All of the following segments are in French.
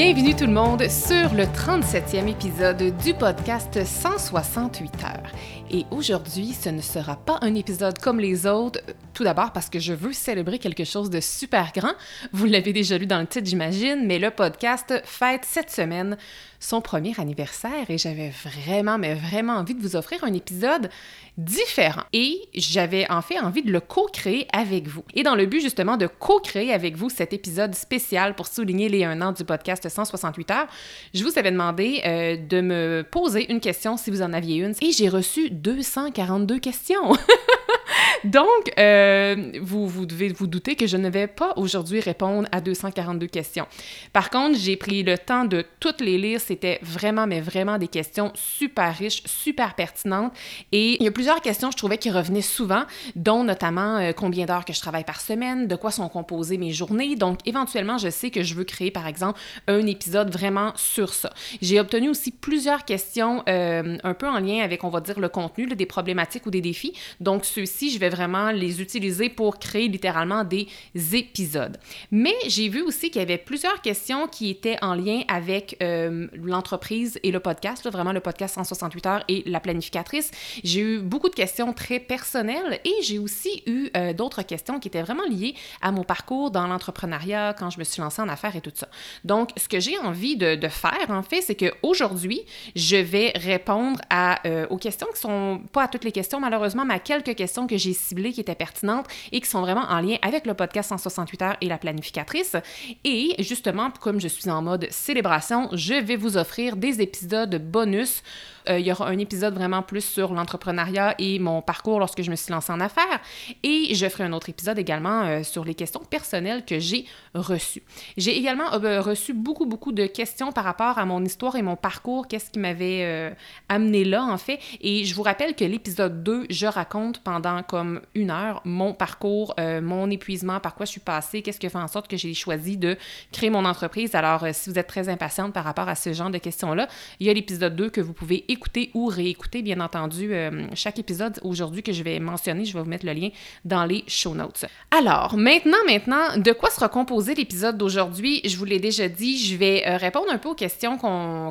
Bienvenue tout le monde sur le 37e épisode du podcast 168 heures. Et aujourd'hui, ce ne sera pas un épisode comme les autres, tout d'abord parce que je veux célébrer quelque chose de super grand. Vous l'avez déjà lu dans le titre, j'imagine, mais le podcast fête cette semaine son premier anniversaire et j'avais vraiment, mais vraiment envie de vous offrir un épisode différent. Et j'avais en fait envie de le co-créer avec vous. Et dans le but justement de co-créer avec vous cet épisode spécial pour souligner les un an du podcast 168 heures, je vous avais demandé euh, de me poser une question si vous en aviez une et j'ai reçu 242 questions. Donc, euh, vous, vous devez vous douter que je ne vais pas aujourd'hui répondre à 242 questions. Par contre, j'ai pris le temps de toutes les lire. C'était vraiment, mais vraiment des questions super riches, super pertinentes. Et il y a plusieurs questions, je trouvais, qui revenaient souvent, dont notamment euh, combien d'heures que je travaille par semaine, de quoi sont composées mes journées. Donc, éventuellement, je sais que je veux créer, par exemple, un épisode vraiment sur ça. J'ai obtenu aussi plusieurs questions euh, un peu en lien avec, on va dire, le contenu, des problématiques ou des défis. Donc, je vais vraiment les utiliser pour créer littéralement des épisodes. Mais j'ai vu aussi qu'il y avait plusieurs questions qui étaient en lien avec euh, l'entreprise et le podcast, vraiment le podcast 168 heures et la planificatrice. J'ai eu beaucoup de questions très personnelles et j'ai aussi eu euh, d'autres questions qui étaient vraiment liées à mon parcours dans l'entrepreneuriat, quand je me suis lancée en affaires et tout ça. Donc, ce que j'ai envie de, faire, en fait, c'est qu'aujourd'hui, je vais répondre euh, aux questions qui sont, pas à toutes les questions malheureusement, mais à quelques questions que j'ai ciblées qui étaient pertinentes et qui sont vraiment en lien avec le podcast 168 heures et la planificatrice. Et justement, comme je suis en mode célébration, je vais vous offrir des épisodes bonus il y aura un épisode vraiment plus sur l'entrepreneuriat et mon parcours lorsque je me suis lancée en affaires. Et je ferai un autre épisode également euh, sur les questions personnelles que j'ai reçues. J'ai également euh, reçu beaucoup, beaucoup de questions par rapport à mon histoire et mon parcours, qu'est-ce qui m'avait amené là, en fait. Et je vous rappelle que l'épisode 2, je raconte pendant comme une heure mon parcours, mon épuisement, par quoi je suis passée, qu'est-ce qui fait en sorte que j'ai choisi de créer mon entreprise. Alors, si vous êtes très impatiente par rapport à ce genre de questions-là, il y a l'épisode 2 que vous pouvez écouter écouter ou réécouter, bien entendu, euh, chaque épisode aujourd'hui que je vais mentionner. Je vais vous mettre le lien dans les show notes. Alors, maintenant, maintenant, de quoi sera composé l'épisode d'aujourd'hui? Je vous l'ai déjà dit, je vais euh, répondre un peu aux questions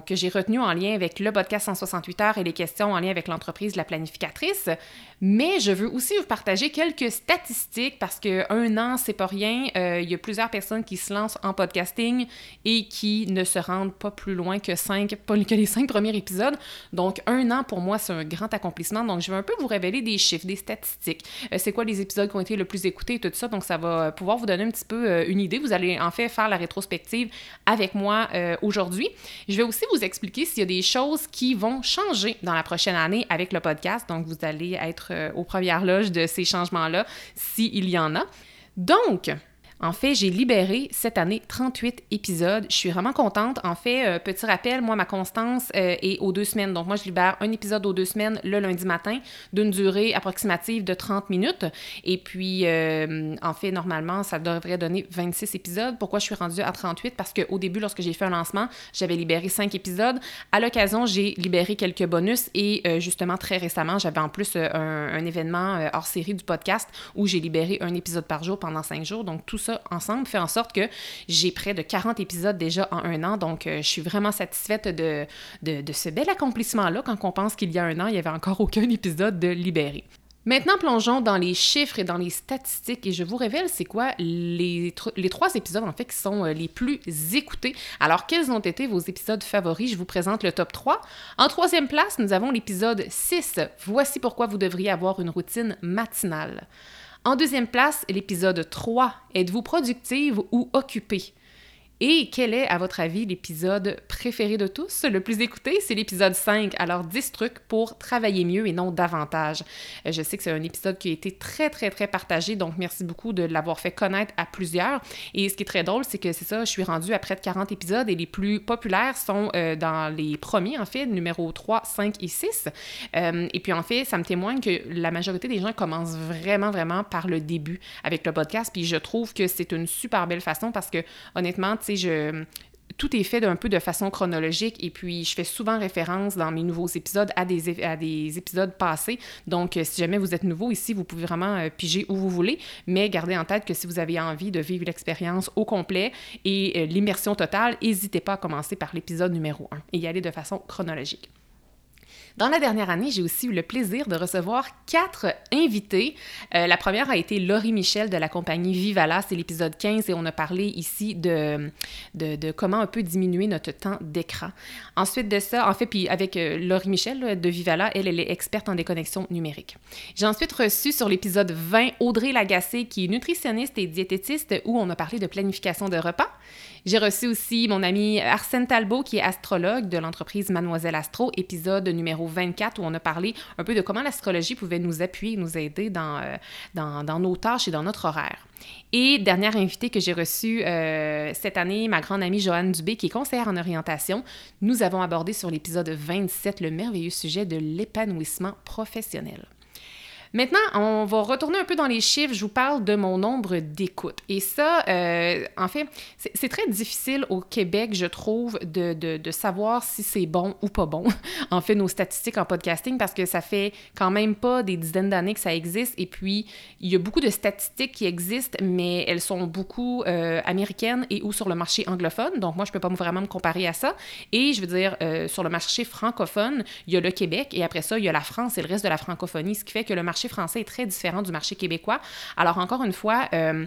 que j'ai retenues en lien avec le podcast 168 heures et les questions en lien avec l'entreprise La Planificatrice. Mais je veux aussi vous partager quelques statistiques parce qu'un an, c'est pas rien. Euh, il y a plusieurs personnes qui se lancent en podcasting et qui ne se rendent pas plus loin que, cinq, que les cinq premiers épisodes. Donc, un an pour moi, c'est un grand accomplissement. Donc, je vais un peu vous révéler des chiffres, des statistiques. Euh, c'est quoi les épisodes qui ont été le plus écoutés et tout ça. Donc, ça va pouvoir vous donner un petit peu euh, une idée. Vous allez en fait faire la rétrospective avec moi aujourd'hui. Je vais aussi vous expliquer s'il y a des choses qui vont changer dans la prochaine année avec le podcast. Donc, vous allez être euh, aux premières loges de ces changements-là, s'il y en a. Donc, en fait, j'ai libéré cette année 38 épisodes. Je suis vraiment contente. En fait, euh, petit rappel, moi, ma constance euh, est aux deux semaines. Donc, moi, je libère un épisode aux deux semaines le lundi matin d'une durée approximative de 30 minutes. Et puis, euh, en fait, normalement, ça devrait donner 26 épisodes. Pourquoi je suis rendue à 38? Parce qu'au début, lorsque j'ai fait un lancement, j'avais libéré 5 épisodes. À l'occasion, j'ai libéré quelques bonus et justement, très récemment, j'avais en plus un, événement hors série du podcast où j'ai libéré un épisode par jour pendant 5 jours. Donc, tout ensemble fait en sorte que j'ai près de 40 épisodes déjà en un an. Donc, euh, je suis vraiment satisfaite de, ce bel accomplissement-là quand on pense qu'il y a un an, il n'y avait encore aucun épisode de libéré. Maintenant, plongeons dans les chiffres et dans les statistiques et je vous révèle c'est quoi les, les trois épisodes en fait qui sont euh, les plus écoutés. Alors, quels ont été vos épisodes favoris? Je vous présente le top 3. En troisième place, nous avons l'épisode 6. Voici pourquoi vous devriez avoir une routine matinale. En deuxième place, l'épisode 3. Êtes-vous productive ou occupée? Et quel est, à votre avis, l'épisode préféré de tous? Le plus écouté, c'est l'épisode 5. Alors, 10 trucs pour travailler mieux et non davantage. Euh, je sais que c'est un épisode qui a été très, très, très partagé, donc merci beaucoup de l'avoir fait connaître à plusieurs. Et ce qui est très drôle, c'est que c'est ça, je suis rendue à près de 40 épisodes et les plus populaires sont euh, dans les premiers, en fait, numéro 3, 5 et 6. Euh, et puis, en fait, ça me témoigne que la majorité des gens commencent vraiment, vraiment par le début avec le podcast. Puis, je trouve que c'est une super belle façon parce que, honnêtement, je, tout est fait d'un peu de façon chronologique et puis je fais souvent référence dans mes nouveaux épisodes à des, à des épisodes passés. Donc, euh, si jamais vous êtes nouveau ici, vous pouvez vraiment euh, piger où vous voulez, mais gardez en tête que si vous avez envie de vivre l'expérience au complet et euh, l'immersion totale, n'hésitez pas à commencer par l'épisode numéro 1 et y aller de façon chronologique. Dans la dernière année, j'ai aussi eu le plaisir de recevoir quatre invités. Euh, la première a été Laurie Michel de la compagnie Vivala, c'est l'épisode 15 et on a parlé ici de, comment un peu diminuer notre temps d'écran. Ensuite de ça, en fait, puis avec euh, Laurie Michel de Vivala, elle, elle est experte en déconnexion numérique. J'ai ensuite reçu sur l'épisode 20 Audrey Lagacé, qui est nutritionniste et diététiste, où on a parlé de planification de repas. J'ai reçu aussi mon ami Arsène Talbot, qui est astrologue de l'entreprise Mademoiselle Astro, épisode numéro 24, où on a parlé un peu de comment l'astrologie pouvait nous appuyer, nous aider dans, euh, nos tâches et dans notre horaire. Et dernière invitée que j'ai reçue euh, cette année, ma grande amie Joanne Dubé, qui est conseillère en orientation, nous avons abordé sur l'épisode 27 le merveilleux sujet de l'épanouissement professionnel. Maintenant, on va retourner un peu dans les chiffres. Je vous parle de mon nombre d'écoutes. Et ça, euh, en fait, c'est très difficile au Québec, je trouve, de, de, savoir si c'est bon ou pas bon. en fait, nos statistiques en podcasting, parce que ça fait quand même pas des dizaines d'années que ça existe. Et puis, il y a beaucoup de statistiques qui existent, mais elles sont beaucoup euh, américaines et ou sur le marché anglophone. Donc, moi, je peux pas vraiment me comparer à ça. Et je veux dire, euh, sur le marché francophone, il y a le Québec et après ça, il y a la France et le reste de la francophonie, ce qui fait que le marché marché français est très différent du marché québécois. Alors, encore une fois, euh,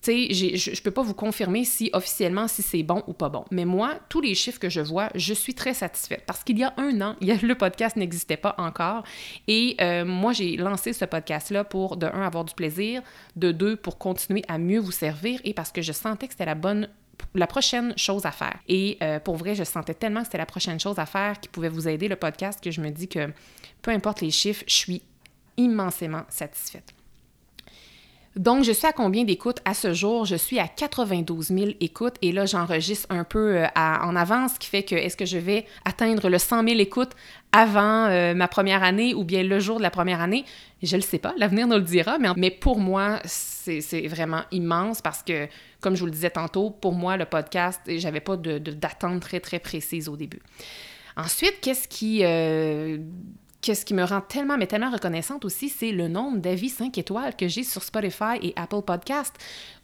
tu sais, je peux pas vous confirmer si officiellement si c'est bon ou pas bon. Mais moi, tous les chiffres que je vois, je suis très satisfaite parce qu'il y a un an, le podcast n'existait pas encore. Et euh, moi, j'ai lancé ce podcast-là pour, de un, avoir du plaisir, de deux, pour continuer à mieux vous servir et parce que je sentais que c'était la bonne la prochaine chose à faire. Et euh, pour vrai, je sentais tellement que c'était la prochaine chose à faire qui pouvait vous aider, le podcast, que je me dis que peu importe les chiffres, je suis immensément satisfaite. Donc, je suis à combien d'écoutes? À ce jour? Je suis à 92 000 écoutes et là, j'enregistre un peu euh, en avance, ce qui fait que est-ce que je vais atteindre le 100 000 écoutes avant euh, ma première année ou bien le jour de la première année? Je ne le sais pas, l'avenir nous le dira, mais, pour moi, c'est vraiment immense parce que, comme je vous le disais tantôt, pour moi, le podcast, j'avais pas d'attente de, très, très précise au début. Ensuite, qu'est-ce qui... Euh, Qu'est-ce qui me rend tellement, mais tellement reconnaissante aussi, c'est le nombre d'avis 5 étoiles que j'ai sur Spotify et Apple Podcast.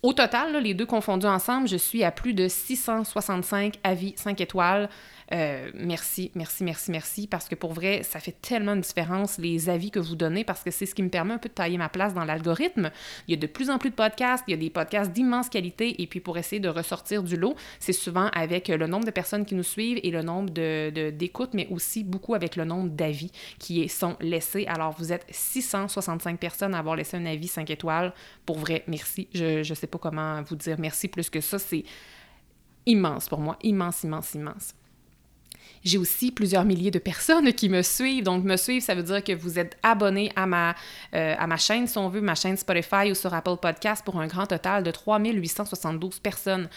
Au total, les deux confondus ensemble, je suis à plus de 665 avis 5 étoiles euh, merci, merci, merci, merci, parce que pour vrai, ça fait tellement de différence les avis que vous donnez, parce que c'est ce qui me permet un peu de tailler ma place dans l'algorithme. Il y a de plus en plus de podcasts, il y a des podcasts d'immense qualité, et puis pour essayer de ressortir du lot, c'est souvent avec le nombre de personnes qui nous suivent et le nombre d'écoutes, de, mais aussi beaucoup avec le nombre d'avis qui sont laissés. Alors, vous êtes 665 personnes à avoir laissé un avis 5 étoiles. Pour vrai, merci. Je ne sais pas comment vous dire merci plus que ça. C'est immense pour moi. Immense, immense, immense. J'ai aussi plusieurs milliers de personnes qui me suivent. Donc, me suivre, ça veut dire que vous êtes abonné à ma, euh, à ma chaîne, si on veut, ma chaîne Spotify ou sur Apple Podcast pour un grand total de 3872 personnes.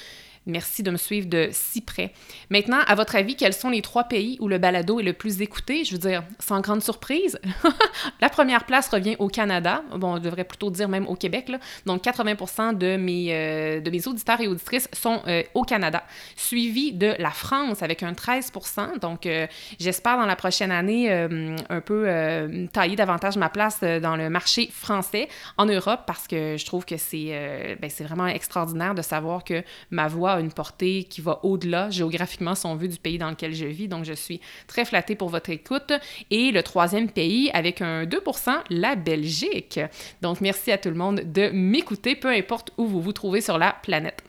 Merci de me suivre de si près. Maintenant, à votre avis, quels sont les trois pays où le balado est le plus écouté? Je veux dire, sans grande surprise, la première place revient au Canada. Bon, on devrait plutôt dire même au Québec. Donc, 80 de mes, euh, de mes auditeurs et auditrices sont euh, au Canada, suivi de la France avec un 13% Donc, euh, j'espère dans la prochaine année un peu tailler davantage ma place dans le marché français en Europe parce que je trouve que c'est ben, vraiment extraordinaire de savoir que ma voix une portée qui va au-delà géographiquement, son vu, du pays dans lequel je vis. Donc, je suis très flattée pour votre écoute. Et le troisième pays, avec un 2% la Belgique. Donc, merci à tout le monde de m'écouter, peu importe où vous vous trouvez sur la planète.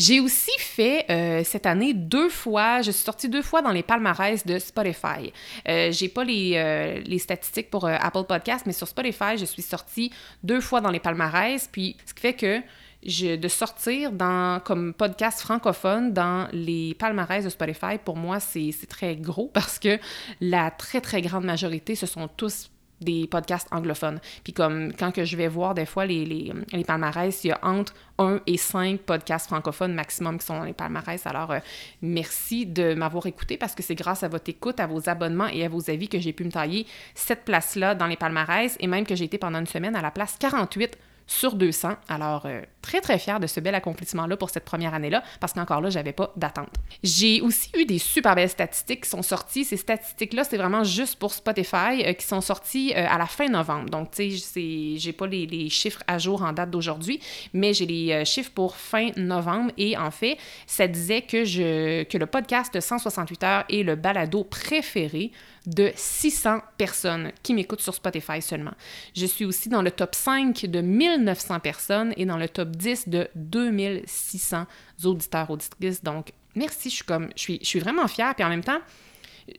J'ai aussi fait euh, cette année deux fois, je suis sortie deux fois dans les palmarès de Spotify. Euh, j'ai pas les, euh, statistiques pour Apple Podcast, mais sur Spotify, je suis sortie deux fois dans les palmarès. Puis, ce qui fait que je, de sortir dans, comme podcast francophone dans les palmarès de Spotify, pour moi, c'est très gros parce que la très, très grande majorité, ce sont tous des podcasts anglophones. Puis comme quand que je vais voir des fois les, les, les, palmarès, il y a entre 1 et 5 podcasts francophones maximum qui sont dans les palmarès. Alors, euh, merci de m'avoir écouté parce que c'est grâce à votre écoute, à vos abonnements et à vos avis que j'ai pu me tailler cette place-là dans les palmarès et même que j'ai été pendant une semaine à la place 48 sur 200. Alors, euh, très, très fière de ce bel accomplissement-là pour cette première année-là, parce qu'encore là, j'avais pas d'attente. J'ai aussi eu des super belles statistiques qui sont sorties. Ces statistiques-là, c'est vraiment juste pour Spotify, euh, qui sont sorties euh, à la fin novembre. Donc, tu sais, j'ai pas les, chiffres à jour en date d'aujourd'hui, mais j'ai les chiffres pour fin novembre. Et en fait, ça disait que, je, que le podcast de 168 heures est le balado préféré de 600 personnes qui m'écoutent sur Spotify seulement. Je suis aussi dans le top 5 de 1900 personnes et dans le top 10 de 2600 auditeurs, auditrices. Donc, merci, je suis comme, je suis, vraiment fière. Puis en même temps,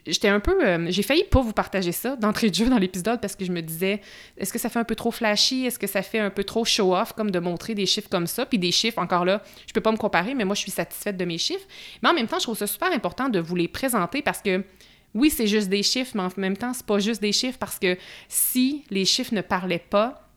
j'étais un peu. Euh, j'ai failli pas vous partager ça d'entrée de jeu dans l'épisode parce que je me disais, est-ce que ça fait un peu trop flashy? Est-ce que ça fait un peu trop show-off comme de montrer des chiffres comme ça? Puis des chiffres, encore là, je peux pas me comparer, mais moi, je suis satisfaite de mes chiffres. Mais en même temps, je trouve ça super important de vous les présenter parce que oui, c'est juste des chiffres, mais en même temps, c'est pas juste des chiffres parce que si les chiffres ne parlaient pas,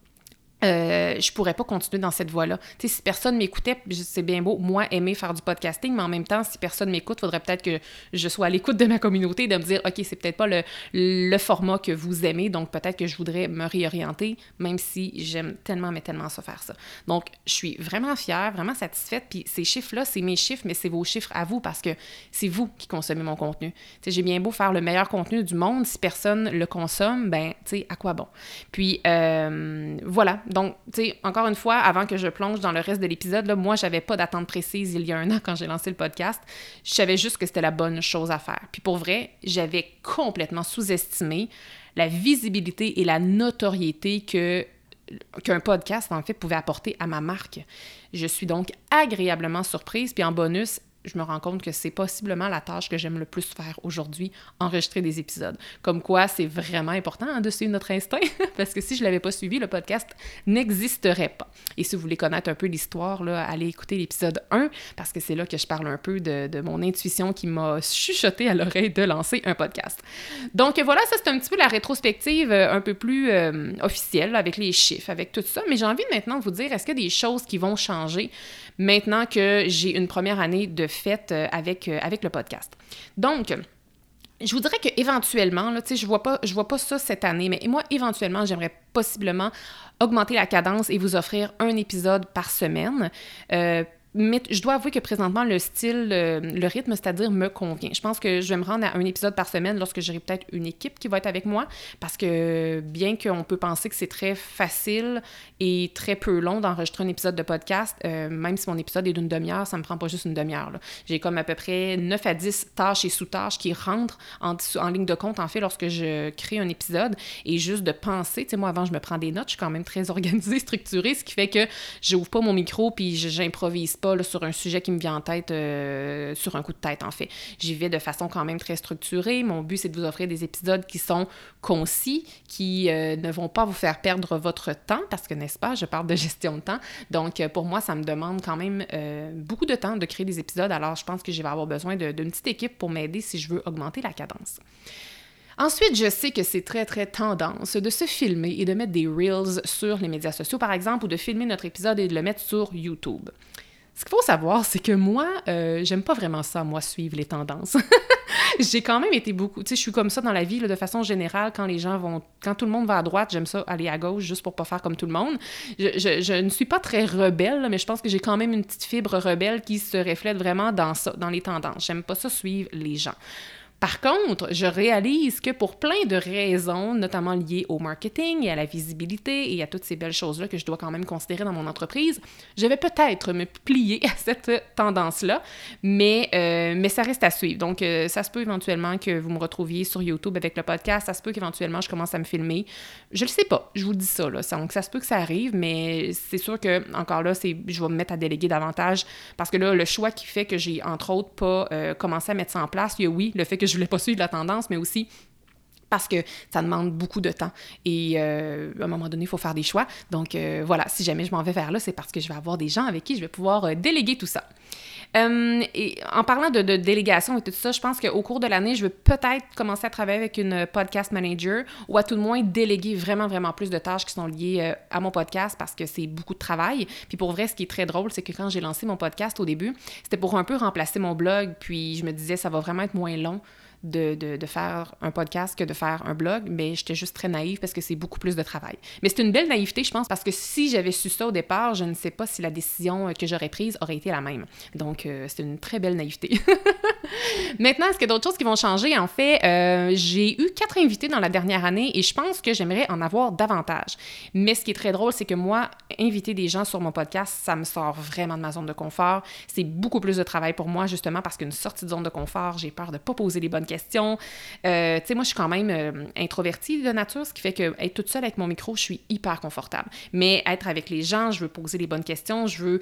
euh, je pourrais pas continuer dans cette voie-là. Si personne m'écoutait, c'est bien beau, moi, aimer faire du podcasting, mais en même temps, si personne m'écoute, faudrait peut-être que je sois à l'écoute de ma communauté, de me dire, OK, c'est peut-être pas le, le, format que vous aimez, donc peut-être que je voudrais me réorienter, même si j'aime tellement, mais tellement ça faire ça. Donc, je suis vraiment fière, vraiment satisfaite, puis ces chiffres-là, c'est mes chiffres, mais c'est vos chiffres à vous, parce que c'est vous qui consommez mon contenu. J'ai bien beau faire le meilleur contenu du monde, si personne le consomme, ben, tu sais, à quoi bon? Puis, euh, voilà. Donc, tu sais, encore une fois, avant que je plonge dans le reste de l'épisode, là, moi, j'avais pas d'attente précise il y a un an quand j'ai lancé le podcast. Je savais juste que c'était la bonne chose à faire. Puis pour vrai, j'avais complètement sous-estimé la visibilité et la notoriété que qu'un podcast, en fait, pouvait apporter à ma marque. Je suis donc agréablement surprise. Puis en bonus, je me rends compte que c'est possiblement la tâche que j'aime le plus faire aujourd'hui, enregistrer des épisodes. Comme quoi, c'est vraiment important hein, de suivre notre instinct, parce que si je ne l'avais pas suivi, le podcast n'existerait pas. Et si vous voulez connaître un peu l'histoire, allez écouter l'épisode 1, parce que c'est là que je parle un peu de, mon intuition qui m'a chuchoté à l'oreille de lancer un podcast. Donc voilà, ça c'est un petit peu la rétrospective euh, un peu plus euh, officielle, avec les chiffres, avec tout ça. Mais j'ai envie maintenant de vous dire, est-ce qu'il y a des choses qui vont changer maintenant que j'ai une première année de fête euh, avec, euh, avec le podcast. Donc, je voudrais que éventuellement, là, je vois pas, je vois pas ça cette année, mais moi éventuellement, j'aimerais possiblement augmenter la cadence et vous offrir un épisode par semaine. Euh, mais je dois avouer que présentement, le style, le, rythme, c'est-à-dire, me convient. Je pense que je vais me rendre à un épisode par semaine lorsque j'aurai peut-être une équipe qui va être avec moi, parce que bien qu'on peut penser que c'est très facile et très peu long d'enregistrer un épisode de podcast, euh, même si mon épisode est d'une demi-heure, ça me prend pas juste une demi-heure. J'ai comme à peu près 9 à 10 tâches et sous-tâches qui rentrent en, en, ligne de compte, en fait, lorsque je crée un épisode. Et juste de penser, tu sais, moi, avant, je me prends des notes, je suis quand même très organisée, structurée, ce qui fait que j'ouvre pas mon micro puis j'improvise sur un sujet qui me vient en tête, euh, sur un coup de tête, en fait. J'y vais de façon quand même très structurée. Mon but, c'est de vous offrir des épisodes qui sont concis, qui euh, ne vont pas vous faire perdre votre temps, parce que, n'est-ce pas, je parle de gestion de temps. Donc, euh, pour moi, ça me demande quand même beaucoup de temps de créer des épisodes. Alors, je pense que je vais avoir besoin d'une petite équipe pour m'aider si je veux augmenter la cadence. Ensuite, je sais que c'est très, très tendance de se filmer et de mettre des reels sur les médias sociaux, par exemple, ou de filmer notre épisode et de le mettre sur YouTube. Ce qu'il faut savoir, c'est que moi, euh, j'aime pas vraiment ça, moi, suivre les tendances. j'ai quand même été beaucoup. Tu sais, je suis comme ça dans la vie, de façon générale, quand les gens vont. Quand tout le monde va à droite, j'aime ça aller à gauche juste pour pas faire comme tout le monde. Je, je, ne suis pas très rebelle, mais je pense que j'ai quand même une petite fibre rebelle qui se reflète vraiment dans ça, dans les tendances. J'aime pas ça suivre les gens. Par contre, je réalise que pour plein de raisons, notamment liées au marketing et à la visibilité et à toutes ces belles choses-là que je dois quand même considérer dans mon entreprise, je vais peut-être me plier à cette tendance-là, mais, euh, mais ça reste à suivre. Donc, euh, ça se peut éventuellement que vous me retrouviez sur YouTube avec le podcast, ça se peut qu'éventuellement je commence à me filmer. Je le sais pas, je vous dis ça, là. donc, ça se peut que ça arrive, mais c'est sûr que, encore là, c'est, je vais me mettre à déléguer davantage parce que là, le choix qui fait que j'ai, entre autres, pas euh, commencé à mettre ça en place, il y a oui, le fait que je je voulais pas suivre la tendance, mais aussi parce que ça demande beaucoup de temps. Et euh, à un moment donné, il faut faire des choix. Donc euh, voilà, si jamais je m'en vais vers là, c'est parce que je vais avoir des gens avec qui je vais pouvoir euh, déléguer tout ça. Et en parlant de, délégation et tout ça, je pense qu'au cours de l'année, je vais peut-être commencer à travailler avec une podcast manager ou à tout le moins déléguer vraiment, vraiment plus de tâches qui sont liées à mon podcast parce que c'est beaucoup de travail. Puis pour vrai, ce qui est très drôle, c'est que quand j'ai lancé mon podcast au début, c'était pour un peu remplacer mon blog. Puis je me disais, ça va vraiment être moins long de, de, faire un podcast que de faire un blog, mais j'étais juste très naïve parce que c'est beaucoup plus de travail. Mais c'est une belle naïveté, je pense, parce que si j'avais su ça au départ, je ne sais pas si la décision que j'aurais prise aurait été la même. Donc, euh, c'est une très belle naïveté. Maintenant, est-ce qu'il y a d'autres choses qui vont changer? En fait, euh, j'ai eu quatre invités dans la dernière année et je pense que j'aimerais en avoir davantage. Mais ce qui est très drôle, c'est que moi, inviter des gens sur mon podcast, ça me sort vraiment de ma zone de confort. C'est beaucoup plus de travail pour moi, justement, parce qu'une sortie de zone de confort, j'ai peur de ne pas poser les bonnes questions Euh, tu sais, moi, je suis quand même euh, introvertie de nature, ce qui fait que être toute seule avec mon micro, je suis hyper confortable. Mais être avec les gens, je veux poser les bonnes questions, je veux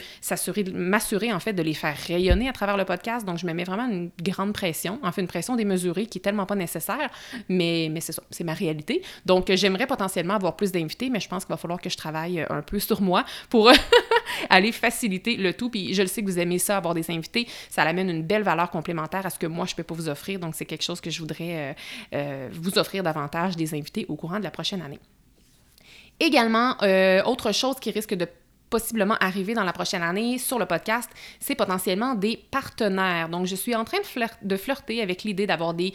m'assurer en fait de les faire rayonner à travers le podcast. Donc, je me mets vraiment une grande pression, en fait, une pression démesurée qui est tellement pas nécessaire, mais, mais c'est ça, c'est ma réalité. Donc, j'aimerais potentiellement avoir plus d'invités, mais je pense qu'il va falloir que je travaille un peu sur moi pour aller faciliter le tout. Puis, je le sais que vous aimez ça, avoir des invités, ça amène une belle valeur complémentaire à ce que moi, je peux pas vous offrir. Donc, c'est quelque chose que je voudrais euh, euh, vous offrir davantage des invités au courant de la prochaine année. Également, euh, autre chose qui risque de possiblement arriver dans la prochaine année sur le podcast, c'est potentiellement des partenaires. Donc, je suis en train de, de flirter avec l'idée d'avoir des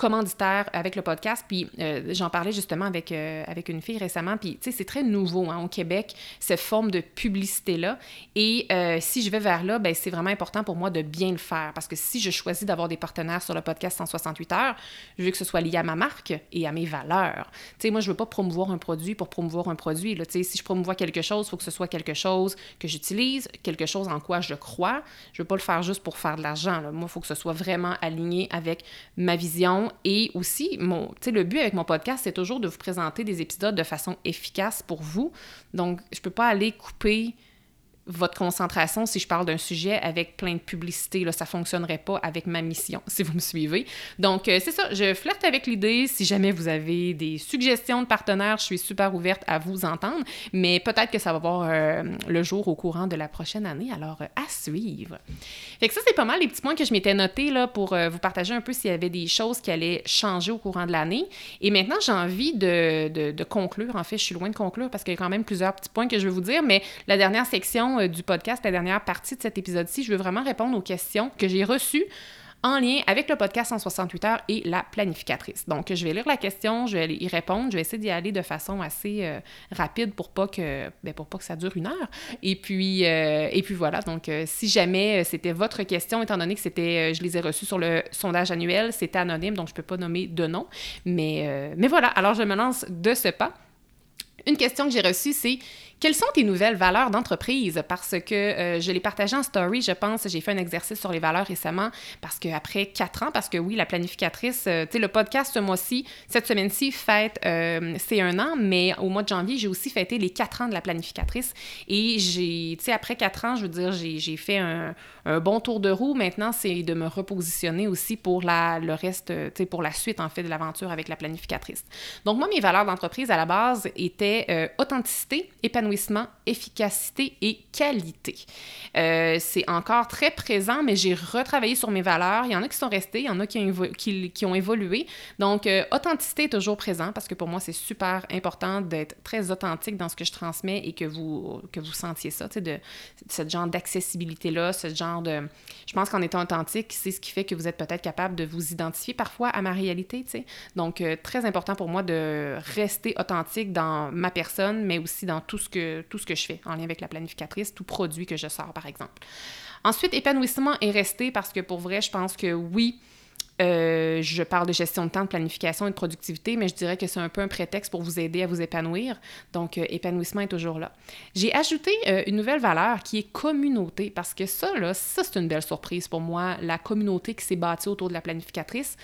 commanditaire avec le podcast. Puis euh, j'en parlais justement avec, euh, avec une fille récemment. Puis tu sais, c'est très nouveau hein, au Québec, cette forme de publicité-là. Et euh, si je vais vers là, ben, c'est vraiment important pour moi de bien le faire. Parce que si je choisis d'avoir des partenaires sur le podcast 168 heures, je veux que ce soit lié à ma marque et à mes valeurs. Tu sais, moi, je veux pas promouvoir un produit pour promouvoir un produit. Là. Si je promouvois quelque chose, il faut que ce soit quelque chose que j'utilise, quelque chose en quoi je crois. Je veux pas le faire juste pour faire de l'argent. Moi, il faut que ce soit vraiment aligné avec ma vision et aussi, mon, le but avec mon podcast, c'est toujours de vous présenter des épisodes de façon efficace pour vous. Donc, je ne peux pas aller couper votre concentration si je parle d'un sujet avec plein de publicité. Là, ça ne fonctionnerait pas avec ma mission, si vous me suivez. Donc, euh, c'est ça, je flirte avec l'idée. Si jamais vous avez des suggestions de partenaires, je suis super ouverte à vous entendre, mais peut-être que ça va voir euh, le jour au courant de la prochaine année, alors euh, à suivre. Fait que ça, c'est pas mal les petits points que je m'étais notés là, pour vous partager un peu s'il y avait des choses qui allaient changer au courant de l'année. Et maintenant, j'ai envie de, de, de conclure. En fait, je suis loin de conclure parce qu'il y a quand même plusieurs petits points que je vais vous dire, mais la dernière section euh, du podcast, la dernière partie de cet épisode-ci, je veux vraiment répondre aux questions que j'ai reçues en lien avec le podcast 168 heures et la planificatrice. Donc, je vais lire la question, je vais y répondre, je vais essayer d'y aller de façon assez euh, rapide pour pas que ben, pour pas que ça dure une heure. Et puis, euh, et puis voilà. Donc, si jamais c'était votre question, étant donné que c'était, je les ai reçus sur le sondage annuel, c'était anonyme, donc je peux pas nommer de nom. Mais, mais voilà. Alors, je me lance de ce pas. Une question que j'ai reçue, c'est quelles sont tes nouvelles valeurs d'entreprise? Parce que euh, je l'ai partagé en story, je pense. J'ai fait un exercice sur les valeurs récemment parce qu'après quatre ans, parce que oui, la planificatrice, euh, tu sais, le podcast ce mois-ci, cette semaine-ci, fête euh, c'est un an, mais au mois de janvier, j'ai aussi fêté les quatre ans de la planificatrice. Et j'ai, tu sais, après quatre ans, je veux dire, j'ai fait un, un, bon tour de roue. Maintenant, c'est de me repositionner aussi pour la, le reste, tu sais, pour la suite, en fait, de l'aventure avec la planificatrice. Donc, moi, mes valeurs d'entreprise à la base étaient authenticité, épanouissement, efficacité et qualité. Euh, c'est encore très présent, mais j'ai retravaillé sur mes valeurs. Il y en a qui sont restés, il y en a qui ont, évolué. Donc, euh, authenticité est toujours présent parce que pour moi, c'est super important d'être très authentique dans ce que je transmets et que vous, que vous sentiez ça, de, ce genre d'accessibilité-là, ce genre de... Je pense qu'en étant authentique, c'est ce qui fait que vous êtes peut-être capable de vous identifier parfois à ma réalité. Donc, euh, très important pour moi de rester authentique dans ma personne, mais aussi dans tout ce que tout ce que je fais en lien avec la planificatrice, tout produit que je sors, par exemple. Ensuite, épanouissement est resté parce que pour vrai, je pense que oui, euh, je parle de gestion de temps, de planification et de productivité, mais je dirais que c'est un peu un prétexte pour vous aider à vous épanouir. Donc, euh, épanouissement est toujours là. J'ai ajouté euh, une nouvelle valeur qui est communauté, parce que ça, là, ça, c'est une belle surprise pour moi, la communauté qui s'est bâtie autour de la planificatrice.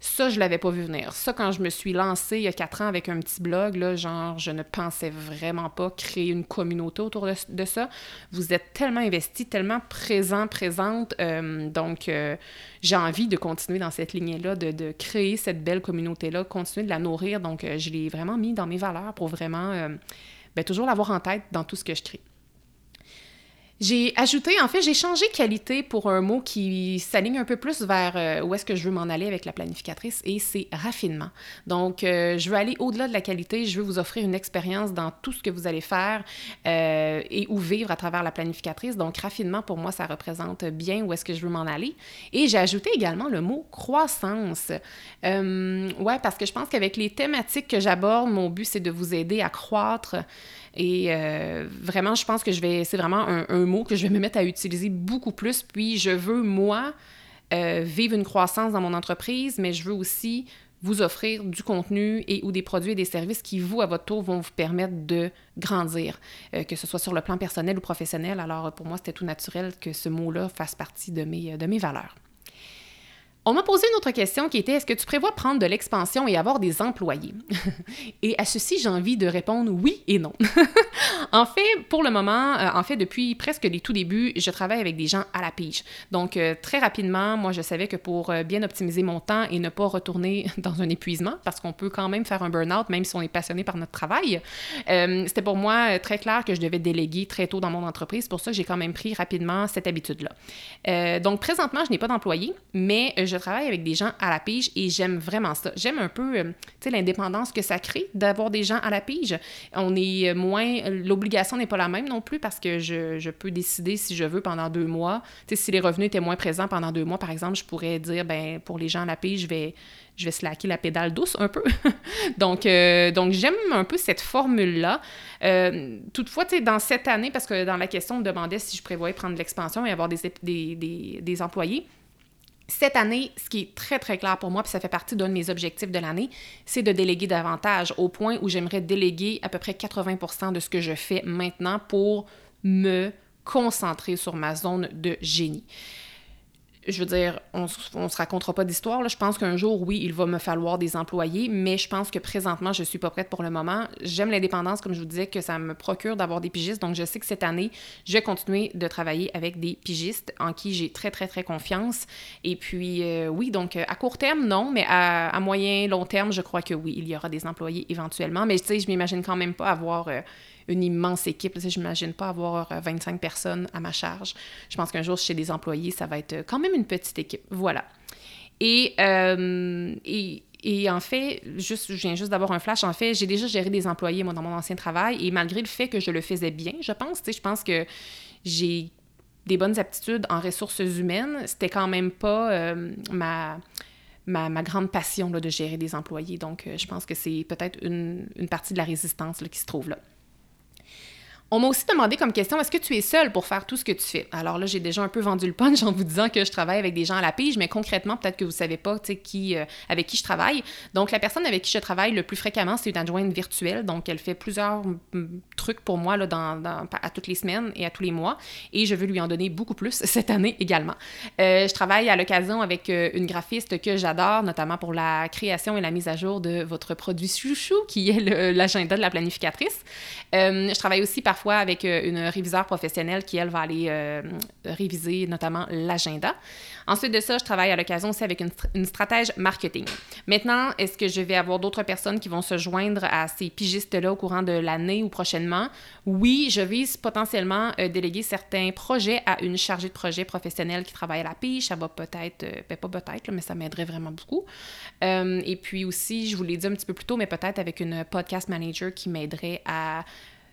Ça, je l'avais pas vu venir. Ça, quand je me suis lancée il y a quatre ans avec un petit blog, là, genre, je ne pensais vraiment pas créer une communauté autour de, ça. Vous êtes tellement investi, tellement présent, présente. Euh, donc, euh, j'ai envie de continuer dans cette lignée-là, de, créer cette belle communauté-là, continuer de la nourrir. Donc, euh, je l'ai vraiment mis dans mes valeurs pour vraiment ben, toujours l'avoir en tête dans tout ce que je crée. J'ai ajouté, en fait, j'ai changé qualité pour un mot qui s'aligne un peu plus vers euh, où est-ce que je veux m'en aller avec la planificatrice et c'est raffinement. Donc, euh, je veux aller au-delà de la qualité, je veux vous offrir une expérience dans tout ce que vous allez faire euh, et ou vivre à travers la planificatrice. Donc, raffinement, pour moi, ça représente bien où est-ce que je veux m'en aller. Et j'ai ajouté également le mot croissance. ouais, parce que je pense qu'avec les thématiques que j'aborde, mon but, c'est de vous aider à croître. Et euh, vraiment, je pense que je vais, c'est vraiment un, mot que je vais me mettre à utiliser beaucoup plus. Puis je veux, moi, euh, vivre une croissance dans mon entreprise, mais je veux aussi vous offrir du contenu et ou des produits et des services qui, vous, à votre tour, vont vous permettre de grandir, euh, que ce soit sur le plan personnel ou professionnel. Alors, pour moi, c'était tout naturel que ce mot-là fasse partie de mes, de mes valeurs. On m'a posé une autre question qui était est-ce que tu prévois prendre de l'expansion et avoir des employés? Et à ceci, j'ai envie de répondre oui et non. en fait, pour le moment, euh, en fait, depuis presque les tout débuts, je travaille avec des gens à la pige. Donc, euh, très rapidement, moi, je savais que pour euh, bien optimiser mon temps et ne pas retourner dans un épuisement, parce qu'on peut quand même faire un burn-out même si on est passionné par notre travail, c'était pour moi très clair que je devais déléguer très tôt dans mon entreprise. C'est pour ça que j'ai quand même pris rapidement cette habitude-là. donc, présentement, je n'ai pas d'employés, mais je travaille avec des gens à la pige et j'aime vraiment ça. J'aime un peu, euh, tu sais, l'indépendance que ça crée d'avoir des gens à la pige. On est moins, l'obligation n'est pas la même non plus parce que je, je, peux décider si je veux pendant deux mois. Tu sais, si les revenus étaient moins présents pendant deux mois, par exemple, je pourrais dire, ben pour les gens à la pige, je vais, je vais slacker la pédale douce un peu. donc, euh, donc j'aime un peu cette formule-là. Euh, toutefois, tu sais, dans cette année, parce que dans la question, on me demandait si je prévoyais prendre l'expansion et avoir des, des, des, des employés. Cette année, ce qui est très, très clair pour moi, puis ça fait partie d'un de mes objectifs de l'année, c'est de déléguer davantage au point où j'aimerais déléguer à peu près 80% de ce que je fais maintenant pour me concentrer sur ma zone de génie je veux dire, on, on se racontera pas d'histoire. Je pense qu'un jour, oui, il va me falloir des employés, mais je pense que présentement, je suis pas prête pour le moment. J'aime l'indépendance, comme je vous disais, que ça me procure d'avoir des pigistes. Donc, je sais que cette année, je vais continuer de travailler avec des pigistes en qui j'ai très, très, très confiance. Et puis, euh, oui, donc à court terme, non, mais à, moyen, long terme, je crois que oui, il y aura des employés éventuellement. Mais tu sais, je m'imagine quand même pas avoir. Euh, une immense équipe. Je n'imagine pas avoir 25 euh, personnes à ma charge. Je pense qu'un jour, chez des employés, ça va être euh, quand même une petite équipe. Voilà. Et, euh, et, en fait, juste, je viens juste d'avoir un flash. En fait, j'ai déjà géré des employés, dans mon ancien travail. Et malgré le fait que je le faisais bien, je pense, je pense que j'ai des bonnes aptitudes en ressources humaines. C'était quand même pas ma, grande passion là, de gérer des employés. Donc, je pense que c'est peut-être une, partie de la résistance qui se trouve là. On m'a aussi demandé comme question, est-ce que tu es seule pour faire tout ce que tu fais? Alors là, j'ai déjà un peu vendu le punch en vous disant que je travaille avec des gens à la pige, mais concrètement, peut-être que vous savez pas qui, euh, avec qui je travaille. Donc, la personne avec qui je travaille le plus fréquemment, c'est une adjointe virtuelle. Donc, elle fait plusieurs trucs pour moi là, dans, à toutes les semaines et à tous les mois. Et je veux lui en donner beaucoup plus cette année également. Euh, je travaille à l'occasion avec euh, une graphiste que j'adore, notamment pour la création et la mise à jour de votre produit chouchou, qui est l'agenda de la planificatrice. je travaille aussi par fois avec euh, une réviseure professionnelle qui, elle, va aller euh, réviser notamment l'agenda. Ensuite de ça, je travaille à l'occasion aussi avec une, stratège marketing. Maintenant, est-ce que je vais avoir d'autres personnes qui vont se joindre à ces pigistes-là au courant de l'année ou prochainement? Oui, je vise potentiellement euh, déléguer certains projets à une chargée de projet professionnelle qui travaille à la pige. Ça va peut-être, ben, pas peut-être, mais ça m'aiderait vraiment beaucoup. et puis aussi, je vous l'ai dit un petit peu plus tôt, mais peut-être avec une podcast manager qui m'aiderait à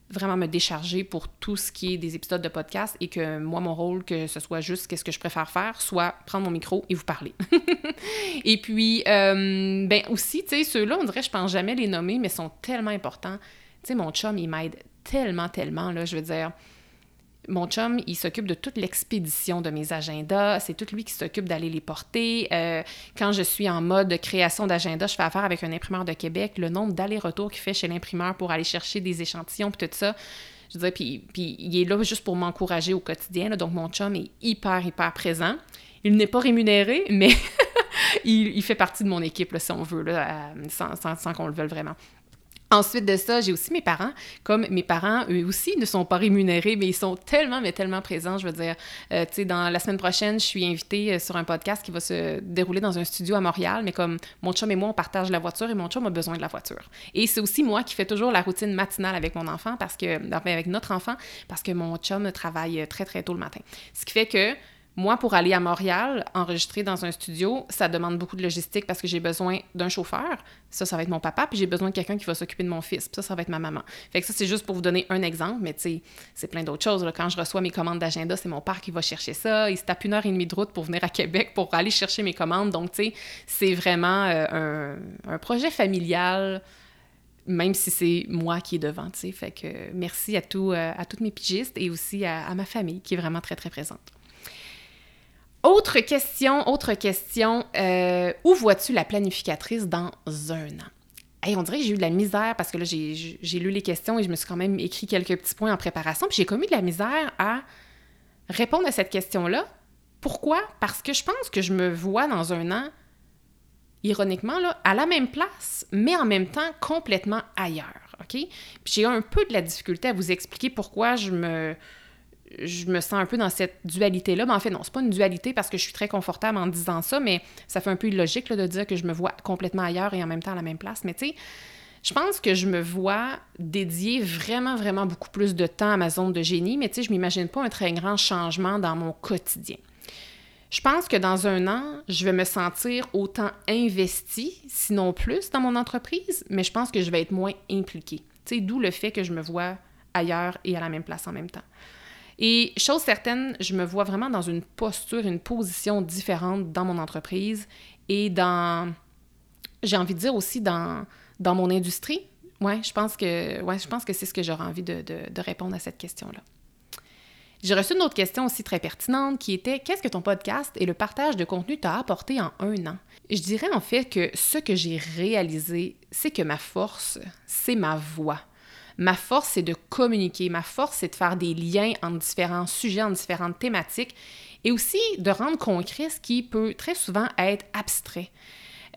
vraiment me décharger pour tout ce qui est des épisodes de podcast et que moi, mon rôle, que ce soit juste qu'est-ce que je préfère faire, soit prendre mon micro et vous parler. et puis, euh, ben aussi, tu sais, ceux-là, on dirait, je pense jamais les nommer, mais sont tellement importants. Tu sais, mon chum, il m'aide tellement, tellement, là, je veux dire mon chum, il s'occupe de toute l'expédition de mes agendas. C'est tout lui qui s'occupe d'aller les porter. Euh, quand je suis en mode création d'agenda, je fais affaire avec un imprimeur de Québec. Le nombre d'allers-retours qu'il fait chez l'imprimeur pour aller chercher des échantillons, puis tout ça. Je dire, puis, puis il est là juste pour m'encourager au quotidien. donc, mon chum est hyper, hyper présent. Il n'est pas rémunéré, mais il, fait partie de mon équipe, si on veut, là, sans, sans qu'on le veuille vraiment. Ensuite de ça, j'ai aussi mes parents. Comme mes parents, eux aussi, ne sont pas rémunérés, mais ils sont tellement, mais tellement présents. Je veux dire, euh, tu sais, dans la semaine prochaine, je suis invitée euh, sur un podcast qui va se dérouler dans un studio à Montréal, mais comme mon chum et moi, on partage la voiture et mon chum a besoin de la voiture. Et c'est aussi moi qui fais toujours la routine matinale avec mon enfant, parce que, avec notre enfant, parce que mon chum travaille très, très tôt le matin. Ce qui fait que moi, pour aller à Montréal, enregistrer dans un studio, ça demande beaucoup de logistique parce que j'ai besoin d'un chauffeur. Ça, ça va être mon papa. Puis j'ai besoin de quelqu'un qui va s'occuper de mon fils. Puis ça, ça va être ma maman. Fait que ça, c'est juste pour vous donner un exemple. Mais tu sais, c'est plein d'autres choses. Quand je reçois mes commandes d'agenda, c'est mon père qui va chercher ça. Il se tape une heure et demie de route pour venir à Québec pour aller chercher mes commandes. Donc, tu sais, c'est vraiment euh, un, projet familial même si c'est moi qui est devant, tu. Fait que merci à, tout, euh, à toutes mes pigistes et aussi à, à ma famille qui est vraiment très, très présente. Autre question, autre question. Euh, où vois-tu la planificatrice dans un an? Hey, on dirait que j'ai eu de la misère parce que là, j'ai lu les questions et je me suis quand même écrit quelques petits points en préparation. Puis j'ai commis de la misère à répondre à cette question-là. Pourquoi? Parce que je pense que je me vois dans un an, ironiquement, là, à la même place, mais en même temps complètement ailleurs. OK? Puis j'ai un peu de la difficulté à vous expliquer pourquoi je me je me sens un peu dans cette dualité-là. Mais en fait, non, c'est pas une dualité parce que je suis très confortable en disant ça, mais ça fait un peu illogique de dire que je me vois complètement ailleurs et en même temps à la même place. Mais tu sais, je pense que je me vois dédier vraiment, vraiment beaucoup plus de temps à ma zone de génie, mais tu sais, je m'imagine pas un très grand changement dans mon quotidien. Je pense que dans un an, je vais me sentir autant investi, sinon plus, dans mon entreprise, mais je pense que je vais être moins impliquée. Tu sais, d'où le fait que je me vois ailleurs et à la même place en même temps. Et chose certaine, je me vois vraiment dans une posture, une position différente dans mon entreprise et dans, j'ai envie de dire aussi dans, dans mon industrie. Ouais, je pense que, ouais, que c'est ce que j'aurais envie de, de, répondre à cette question-là. J'ai reçu une autre question aussi très pertinente qui était Qu'est-ce que ton podcast et le partage de contenu t'a apporté en un an? Je dirais en fait que ce que j'ai réalisé, c'est que ma force, c'est ma voix. Ma force, c'est de communiquer. Ma force, c'est de faire des liens entre différents sujets, en différentes thématiques et aussi de rendre concret ce qui peut très souvent être abstrait.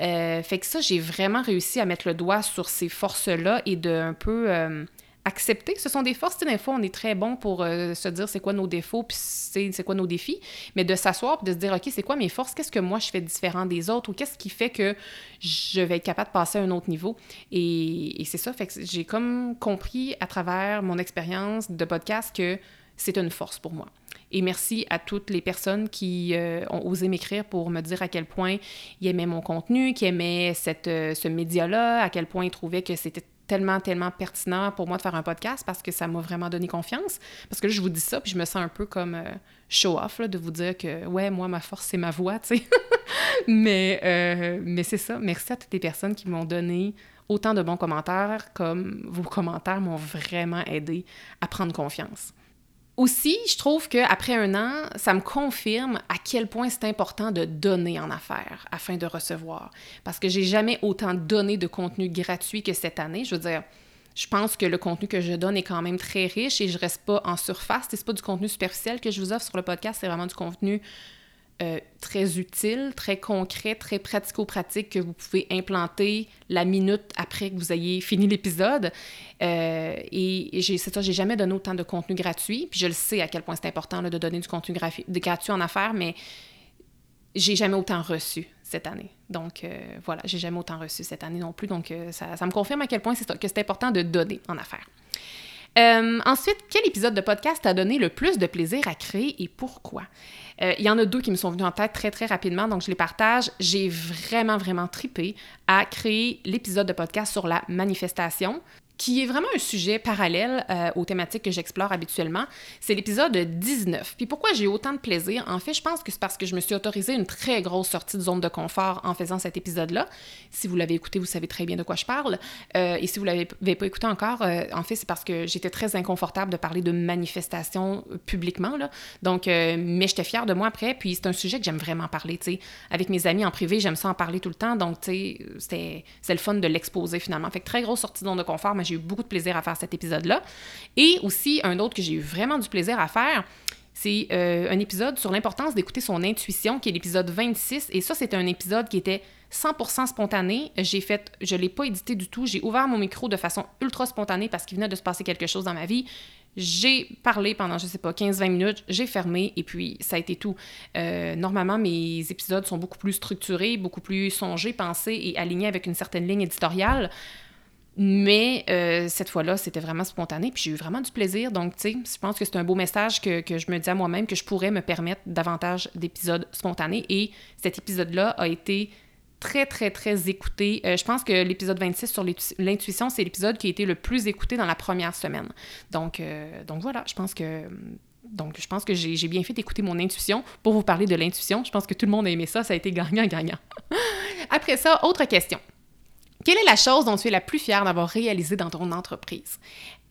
Euh, fait que ça, j'ai vraiment réussi à mettre le doigt sur ces forces-là et de un peu euh, accepter ce sont des forces. des fois, on est très bon pour euh, se dire c'est quoi nos défauts, puis c'est quoi nos défis, mais de s'asseoir de se dire, OK, c'est quoi mes forces? Qu'est-ce que moi je fais différent des autres? Ou qu'est-ce qui fait que je vais être capable de passer à un autre niveau? Et, c'est ça, j'ai comme compris à travers mon expérience de podcast que c'est une force pour moi. Et merci à toutes les personnes qui euh, ont osé m'écrire pour me dire à quel point ils aimaient mon contenu, qu'ils aimaient euh, ce média-là, à quel point ils trouvaient que c'était tellement, tellement pertinent pour moi de faire un podcast parce que ça m'a vraiment donné confiance. Parce que là, je vous dis ça, puis je me sens un peu comme euh, show-off, de vous dire que, ouais, moi, ma force, c'est ma voix, tu sais. mais euh, mais c'est ça. Merci à toutes les personnes qui m'ont donné autant de bons commentaires, comme vos commentaires m'ont vraiment aidé à prendre confiance. Aussi, je trouve qu'après un an, ça me confirme à quel point c'est important de donner en affaires afin de recevoir. Parce que j'ai jamais autant donné de contenu gratuit que cette année. Je veux dire, je pense que le contenu que je donne est quand même très riche et je reste pas en surface. C'est pas du contenu superficiel que je vous offre sur le podcast, c'est vraiment du contenu euh, très utile, très concret, très pratico-pratique que vous pouvez implanter la minute après que vous ayez fini l'épisode. Euh, et, c'est ça, j'ai jamais donné autant de contenu gratuit. Puis je le sais à quel point c'est important de donner du contenu gratuit en affaires, mais j'ai jamais autant reçu cette année. Donc euh, voilà, j'ai jamais autant reçu cette année non plus. Donc ça, ça, me confirme à quel point c'est que c'est important de donner en affaires. Euh, ensuite, quel épisode de podcast t'a donné le plus de plaisir à créer et pourquoi? Euh, il y en a deux qui me sont venus en tête très très rapidement, donc je les partage. J'ai vraiment vraiment tripé à créer l'épisode de podcast sur la manifestation. Qui est vraiment un sujet parallèle euh, aux thématiques que j'explore habituellement. C'est l'épisode 19. Puis pourquoi j'ai autant de plaisir? En fait, je pense que c'est parce que je me suis autorisé une très grosse sortie de zone de confort en faisant cet épisode-là. Si vous l'avez écouté, vous savez très bien de quoi je parle. Euh, et si vous ne l'avez pas écouté encore, euh, en fait, c'est parce que j'étais très inconfortable de parler de manifestations publiquement. Donc, mais j'étais fière de moi après. Puis c'est un sujet que j'aime vraiment parler. sais. Avec mes amis en privé, j'aime ça en parler tout le temps. Donc, c'était le fun de l'exposer finalement. Fait que très grosse sortie de zone de confort, mais j'ai eu beaucoup de plaisir à faire cet épisode-là. Et aussi, un autre que j'ai eu vraiment du plaisir à faire, c'est euh, un épisode sur l'importance d'écouter son intuition, qui est l'épisode 26. Et ça, c'était un épisode qui était 100% spontané. J'ai fait, je l'ai pas édité du tout. J'ai ouvert mon micro de façon ultra spontanée parce qu'il venait de se passer quelque chose dans ma vie. J'ai parlé pendant, je sais pas, 15-20 minutes, j'ai fermé et puis ça a été tout. Euh, normalement, mes épisodes sont beaucoup plus structurés, beaucoup plus songés, pensés et alignés avec une certaine ligne éditoriale. Mais euh, cette fois-là, c'était vraiment spontané, puis j'ai eu vraiment du plaisir. Donc, tu sais, je pense que c'est un beau message que, que je me dis à moi-même que je pourrais me permettre davantage d'épisodes spontanés. Et cet épisode-là a été très, très, très écouté. Euh, je pense que l'épisode 26 sur l'intuition, c'est l'épisode qui a été le plus écouté dans la première semaine. Donc, euh, donc voilà, je pense que... Donc, je pense que j'ai bien fait d'écouter mon intuition pour vous parler de l'intuition. Je pense que tout le monde a aimé ça. Ça a été gagnant-gagnant. Après ça, autre question. Quelle est la chose dont tu es la plus fière d'avoir réalisé dans ton entreprise?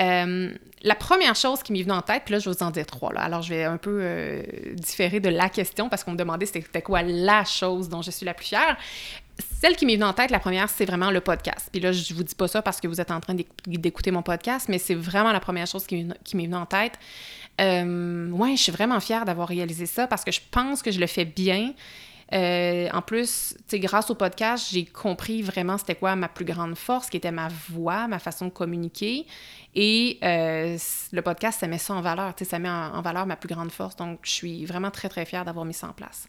Euh, la première chose qui m'est venue en tête, puis là, je vais vous en dire trois. Alors, je vais un peu euh, différer de la question parce qu'on me demandait c'était quoi la chose dont je suis la plus fière. Celle qui m'est venue en tête, la première, c'est vraiment le podcast. Puis là, je vous dis pas ça parce que vous êtes en train d'écouter mon podcast, mais c'est vraiment la première chose qui, m'est venue en tête. Euh, je suis vraiment fière d'avoir réalisé ça parce que je pense que je le fais bien. Euh, en plus, grâce au podcast, j'ai compris vraiment c'était quoi ma plus grande force, qui était ma voix, ma façon de communiquer. Et euh, le podcast, ça met ça en valeur, ça met en, valeur ma plus grande force. Donc, je suis vraiment très, très fière d'avoir mis ça en place.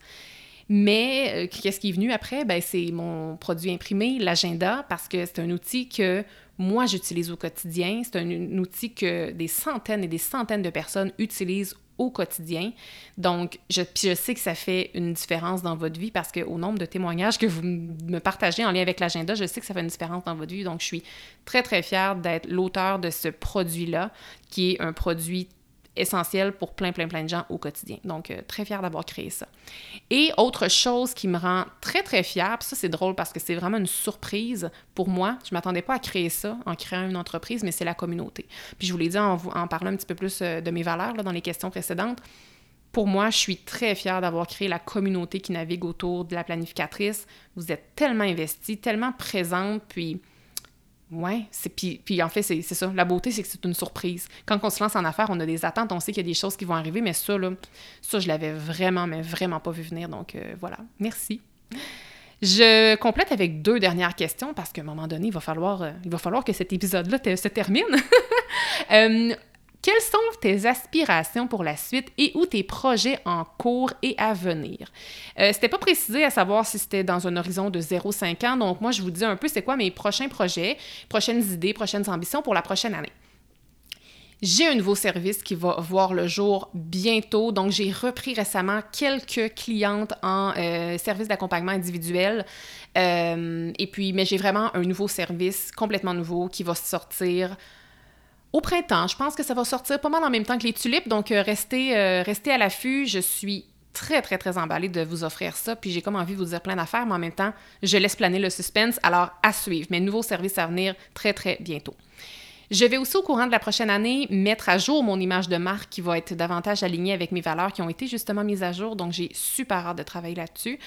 Mais euh, qu'est-ce qui est venu après? Ben, c'est mon produit imprimé, l'agenda, parce que c'est un outil que moi, j'utilise au quotidien. C'est un, outil que des centaines et des centaines de personnes utilisent au quotidien. Donc, je, je sais que ça fait une différence dans votre vie parce qu'au nombre de témoignages que vous me partagez en lien avec l'agenda, je sais que ça fait une différence dans votre vie. Donc, je suis très, très fière d'être l'auteur de ce produit-là, qui est un produit essentiel pour plein, plein, plein de gens au quotidien. Donc, euh, très fière d'avoir créé ça. Et autre chose qui me rend très, très fière, ça, c'est drôle parce que c'est vraiment une surprise pour moi. Je ne m'attendais pas à créer ça en créant une entreprise, mais c'est la communauté. Puis je vous l'ai dit en, en parlant un petit peu plus euh, de mes valeurs dans les questions précédentes. Pour moi, je suis très fière d'avoir créé la communauté qui navigue autour de la planificatrice. Vous êtes tellement investie, tellement présente, puis Ouais, c'est puis, puis en fait c'est ça. La beauté c'est que c'est une surprise. Quand on se lance en affaires, on a des attentes, on sait qu'il y a des choses qui vont arriver, mais ça là, ça je l'avais vraiment mais vraiment pas vu venir. Donc euh, voilà, merci. Je complète avec deux dernières questions parce qu'à un moment donné, il va falloir, euh, il va falloir que cet épisode-là se termine. euh, quelles sont tes aspirations pour la suite et ou tes projets en cours et à venir? Euh, c'était pas précisé à savoir si c'était dans un horizon de 0-5 ans, donc moi je vous dis un peu c'est quoi mes prochains projets, prochaines idées, prochaines ambitions pour la prochaine année. J'ai un nouveau service qui va voir le jour bientôt. Donc, j'ai repris récemment quelques clientes en euh, service d'accompagnement individuel. Euh, et puis, mais j'ai vraiment un nouveau service complètement nouveau qui va sortir au printemps. Je pense que ça va sortir pas mal en même temps que les tulipes, donc euh, euh, restez à l'affût. Je suis très, très, très emballée de vous offrir ça. Puis j'ai comme envie de vous dire plein d'affaires, mais en même temps, je laisse planer le suspense. Alors, à suivre. Mes nouveaux services à venir très, très bientôt. Je vais aussi, au courant de la prochaine année, mettre à jour mon image de marque qui va être davantage alignée avec mes valeurs qui ont été justement mises à jour. Donc, j'ai super hâte de travailler là-dessus.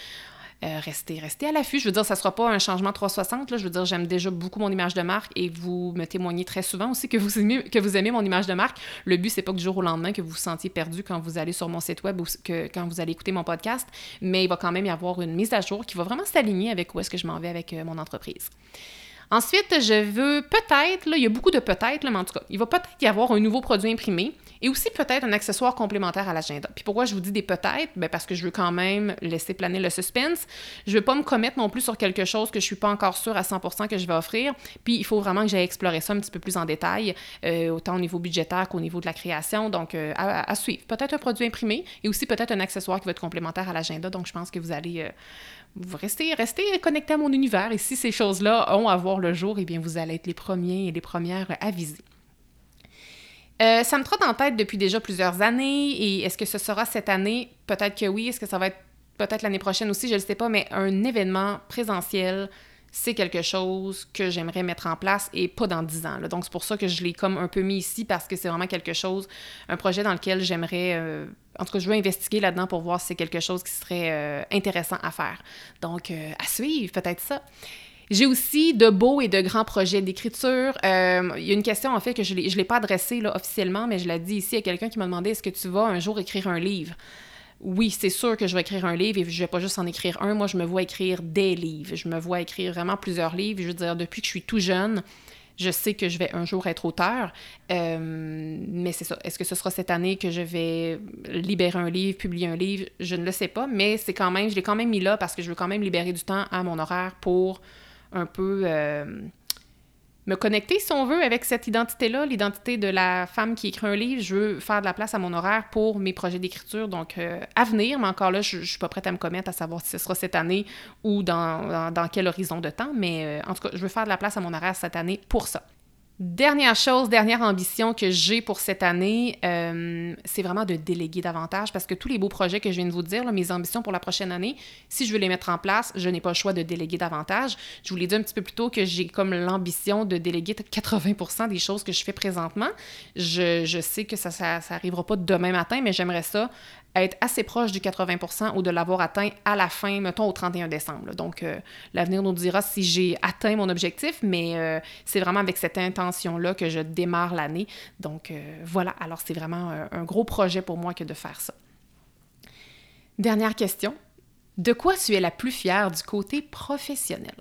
Euh, restez, restez à l'affût. Je veux dire, ça ne sera pas un changement 360. Là. Je veux dire, j'aime déjà beaucoup mon image de marque et vous me témoignez très souvent aussi que vous aimez, mon image de marque. Le but, c'est pas que du jour au lendemain que vous vous sentiez perdu quand vous allez sur mon site web ou quand vous allez écouter mon podcast, mais il va quand même y avoir une mise à jour qui va vraiment s'aligner avec où est-ce que je m'en vais avec euh, mon entreprise. Ensuite, je veux peut-être, il y a beaucoup de peut-être, mais en tout cas, il va peut-être y avoir un nouveau produit imprimé et aussi peut-être un accessoire complémentaire à l'agenda. Puis pourquoi je vous dis des peut-être? Ben parce que je veux quand même laisser planer le suspense. Je veux pas me commettre non plus sur quelque chose que je suis pas encore sûre à 100% que je vais offrir. Puis il faut vraiment que j'aille explorer ça un petit peu plus en détail, euh, autant au niveau budgétaire qu'au niveau de la création. Donc euh, à, suivre. Peut-être un produit imprimé et aussi peut-être un accessoire qui va être complémentaire à l'agenda. Donc je pense que vous allez... Euh, restez, restez connectés à mon univers et si ces choses-là ont à voir le jour, eh bien, vous allez être les premiers et les premières avisés. Euh, ça me trotte en tête depuis déjà plusieurs années et est-ce que ce sera cette année? Peut-être que oui. Est-ce que ça va être peut-être l'année prochaine aussi? Je ne sais pas, mais un événement présentiel, c'est quelque chose que j'aimerais mettre en place et pas dans dix ans. Donc, c'est pour ça que je l'ai comme un peu mis ici parce que c'est vraiment quelque chose, un projet dans lequel j'aimerais, euh, en tout cas, je veux investiguer là-dedans pour voir si c'est quelque chose qui serait euh, intéressant à faire. Donc, à suivre, peut-être ça. J'ai aussi de beaux et de grands projets d'écriture. Euh, il y a une question, en fait, que je ne l'ai pas adressée officiellement, mais je l'ai dit ici à quelqu'un qui m'a demandé est-ce que tu vas un jour écrire un livre? Oui, c'est sûr que je vais écrire un livre et je vais pas juste en écrire un. Moi, je me vois écrire des livres. Je me vois écrire vraiment plusieurs livres. Je veux dire, depuis que je suis tout jeune, je sais que je vais un jour être auteur. Euh, mais c'est ça. Est-ce que ce sera cette année que je vais libérer un livre, publier un livre? Je ne le sais pas, mais c'est quand même, je l'ai quand même mis là parce que je veux quand même libérer du temps à mon horaire pour un peu euh, me connecter, si on veut, avec cette identité-là, l'identité de la femme qui écrit un livre. Je veux faire de la place à mon horaire pour mes projets d'écriture. Donc, euh, à venir, mais encore là, je ne suis pas prête à me commettre à savoir si ce sera cette année ou dans, dans, quel horizon de temps. Mais euh, en tout cas, je veux faire de la place à mon horaire cette année pour ça. Dernière chose, dernière ambition que j'ai pour cette année, euh, c'est vraiment de déléguer davantage parce que tous les beaux projets que je viens de vous dire, mes ambitions pour la prochaine année, si je veux les mettre en place, je n'ai pas le choix de déléguer davantage. Je vous l'ai dit un petit peu plus tôt que j'ai comme l'ambition de déléguer 80% des choses que je fais présentement. Je, sais que ça n'arrivera pas demain matin, mais j'aimerais ça être assez proche du 80% ou de l'avoir atteint à la fin, mettons au 31 décembre. Donc, euh, l'avenir nous dira si j'ai atteint mon objectif, mais euh, c'est vraiment avec cette intention-là que je démarre l'année. Donc, euh, voilà. Alors, c'est vraiment un gros projet pour moi que de faire ça. Dernière question. De quoi tu es la plus fière du côté professionnel?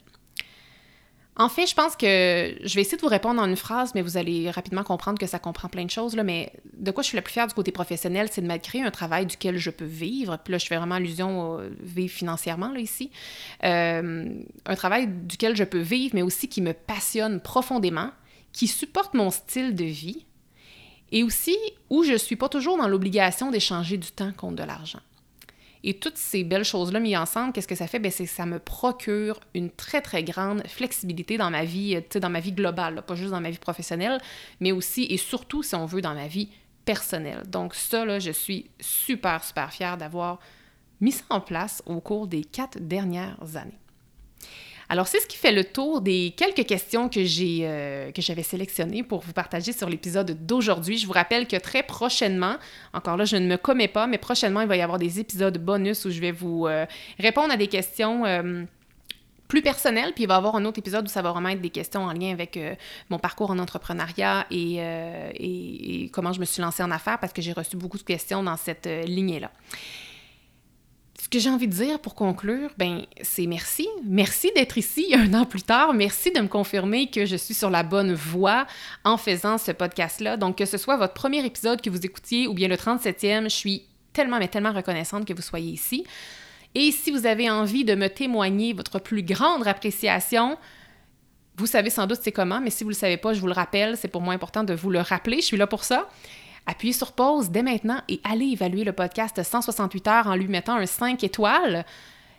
En fait, je pense que je vais essayer de vous répondre en une phrase, mais vous allez rapidement comprendre que ça comprend plein de choses. Là, mais de quoi je suis la plus fière du côté professionnel, c'est de m'être créé un travail duquel je peux vivre. Puis là, je fais vraiment allusion au vivre financièrement, là, ici. Euh, un travail duquel je peux vivre, mais aussi qui me passionne profondément, qui supporte mon style de vie, et aussi où je ne suis pas toujours dans l'obligation d'échanger du temps contre de l'argent. Et toutes ces belles choses-là mises ensemble, qu'est-ce que ça fait? Ben, c'est ça me procure une très, très grande flexibilité dans ma vie, dans ma vie globale, pas juste dans ma vie professionnelle, mais aussi et surtout, si on veut, dans ma vie personnelle. Donc ça, là, je suis super, super fière d'avoir mis ça en place au cours des quatre dernières années. Alors, c'est ce qui fait le tour des quelques questions euh, que j'avais sélectionnées pour vous partager sur l'épisode d'aujourd'hui. Je vous rappelle que très prochainement, encore là, je ne me commets pas, mais prochainement, il va y avoir des épisodes bonus où je vais vous euh, répondre à des questions. Euh, plus personnelles. puis il va y avoir un autre épisode où ça va vraiment être des questions en lien avec mon parcours en entrepreneuriat et, et, comment je me suis lancée en affaires parce que j'ai reçu beaucoup de questions dans cette lignée-là. Ce que j'ai envie de dire pour conclure, ben, c'est merci. Merci d'être ici un an plus tard. Merci de me confirmer que je suis sur la bonne voie en faisant ce podcast-là. Donc, que ce soit votre premier épisode que vous écoutiez ou bien le 37e, je suis tellement, mais tellement reconnaissante que vous soyez ici. Et si vous avez envie de me témoigner votre plus grande appréciation, vous savez sans doute c'est comment, mais si vous ne le savez pas, je vous le rappelle, c'est pour moi important de vous le rappeler. Je suis là pour ça appuyez sur pause dès maintenant et allez évaluer le podcast 168 heures en lui mettant un 5 étoiles.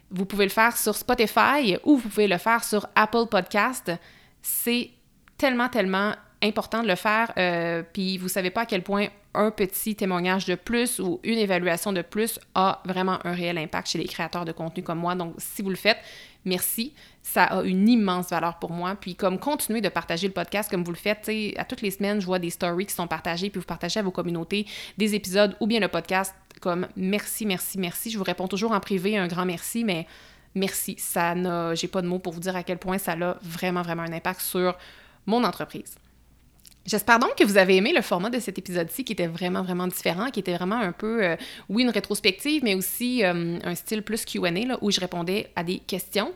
Vous pouvez le faire sur Spotify ou vous pouvez le faire sur Apple Podcast. C'est tellement, tellement important de le faire. Euh, puis vous savez pas à quel point un petit témoignage de plus ou une évaluation de plus a vraiment un réel impact chez les créateurs de contenu comme moi. Donc, si vous le faites, merci. Ça a une immense valeur pour moi. Puis, comme continuez de partager le podcast comme vous le faites, à toutes les semaines, je vois des stories qui sont partagées, puis vous partagez à vos communautés des épisodes ou bien le podcast comme merci, merci, merci. Je vous réponds toujours en privé un grand merci, mais merci. Ça n'a, j'ai pas de mots pour vous dire à quel point ça a vraiment, vraiment un impact sur mon entreprise. J'espère donc que vous avez aimé le format de cet épisode-ci qui était vraiment, vraiment différent, qui était vraiment un peu, euh, oui, une rétrospective, mais aussi euh, un style plus QA, où je répondais à des questions.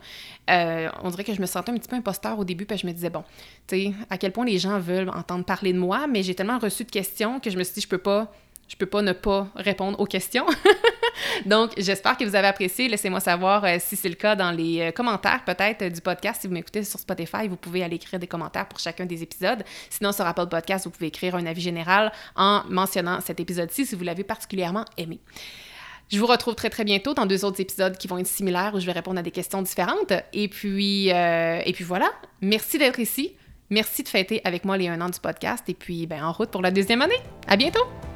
Euh, on dirait que je me sentais un petit peu imposteur au début, puis je me disais, bon, tu sais, à quel point les gens veulent entendre parler de moi, mais j'ai tellement reçu de questions que je me suis dit, je peux pas je peux pas ne pas répondre aux questions. Donc, j'espère que vous avez apprécié. Laissez-moi savoir euh, si c'est le cas dans les euh, commentaires peut-être du podcast. Si vous m'écoutez sur Spotify, vous pouvez aller écrire des commentaires pour chacun des épisodes. Sinon, sur Apple Podcast, vous pouvez écrire un avis général en mentionnant cet épisode-ci si vous l'avez particulièrement aimé. Je vous retrouve très très bientôt dans deux autres épisodes qui vont être similaires où je vais répondre à des questions différentes. Et puis, euh, et puis voilà, merci d'être ici. Merci de fêter avec moi les un an du podcast et puis ben, en route pour la deuxième année. À bientôt!